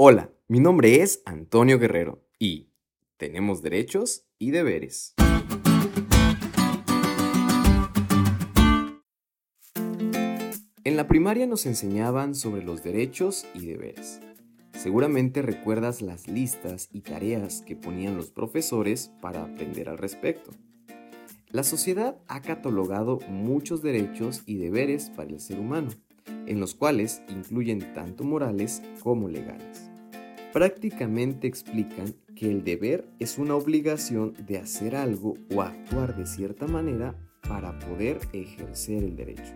Hola, mi nombre es Antonio Guerrero y tenemos derechos y deberes. En la primaria nos enseñaban sobre los derechos y deberes. Seguramente recuerdas las listas y tareas que ponían los profesores para aprender al respecto. La sociedad ha catalogado muchos derechos y deberes para el ser humano, en los cuales incluyen tanto morales como legales. Prácticamente explican que el deber es una obligación de hacer algo o actuar de cierta manera para poder ejercer el derecho.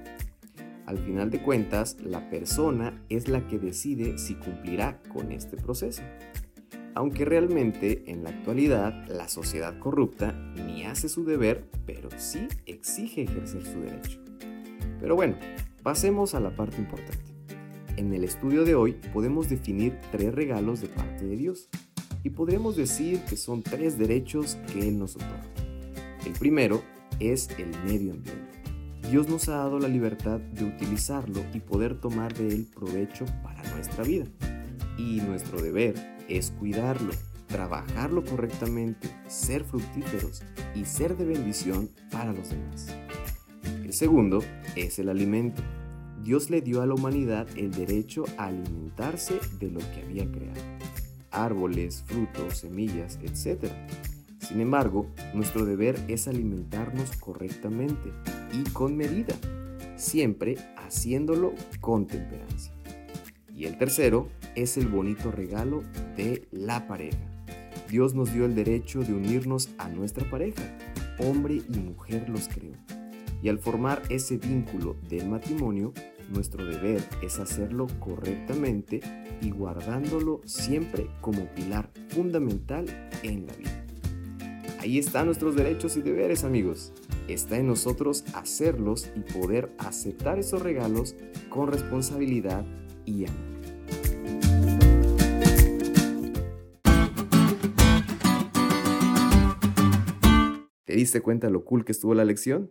Al final de cuentas, la persona es la que decide si cumplirá con este proceso. Aunque realmente en la actualidad la sociedad corrupta ni hace su deber, pero sí exige ejercer su derecho. Pero bueno, pasemos a la parte importante. En el estudio de hoy podemos definir tres regalos de parte de Dios y podremos decir que son tres derechos que Él nos otorga. El primero es el medio ambiente. Dios nos ha dado la libertad de utilizarlo y poder tomar de él provecho para nuestra vida. Y nuestro deber es cuidarlo, trabajarlo correctamente, ser fructíferos y ser de bendición para los demás. El segundo es el alimento. Dios le dio a la humanidad el derecho a alimentarse de lo que había creado. Árboles, frutos, semillas, etc. Sin embargo, nuestro deber es alimentarnos correctamente y con medida, siempre haciéndolo con temperancia. Y el tercero es el bonito regalo de la pareja. Dios nos dio el derecho de unirnos a nuestra pareja. Hombre y mujer los creó. Y al formar ese vínculo del matrimonio, nuestro deber es hacerlo correctamente y guardándolo siempre como pilar fundamental en la vida. Ahí están nuestros derechos y deberes, amigos. Está en nosotros hacerlos y poder aceptar esos regalos con responsabilidad y amor. ¿Te diste cuenta lo cool que estuvo la lección?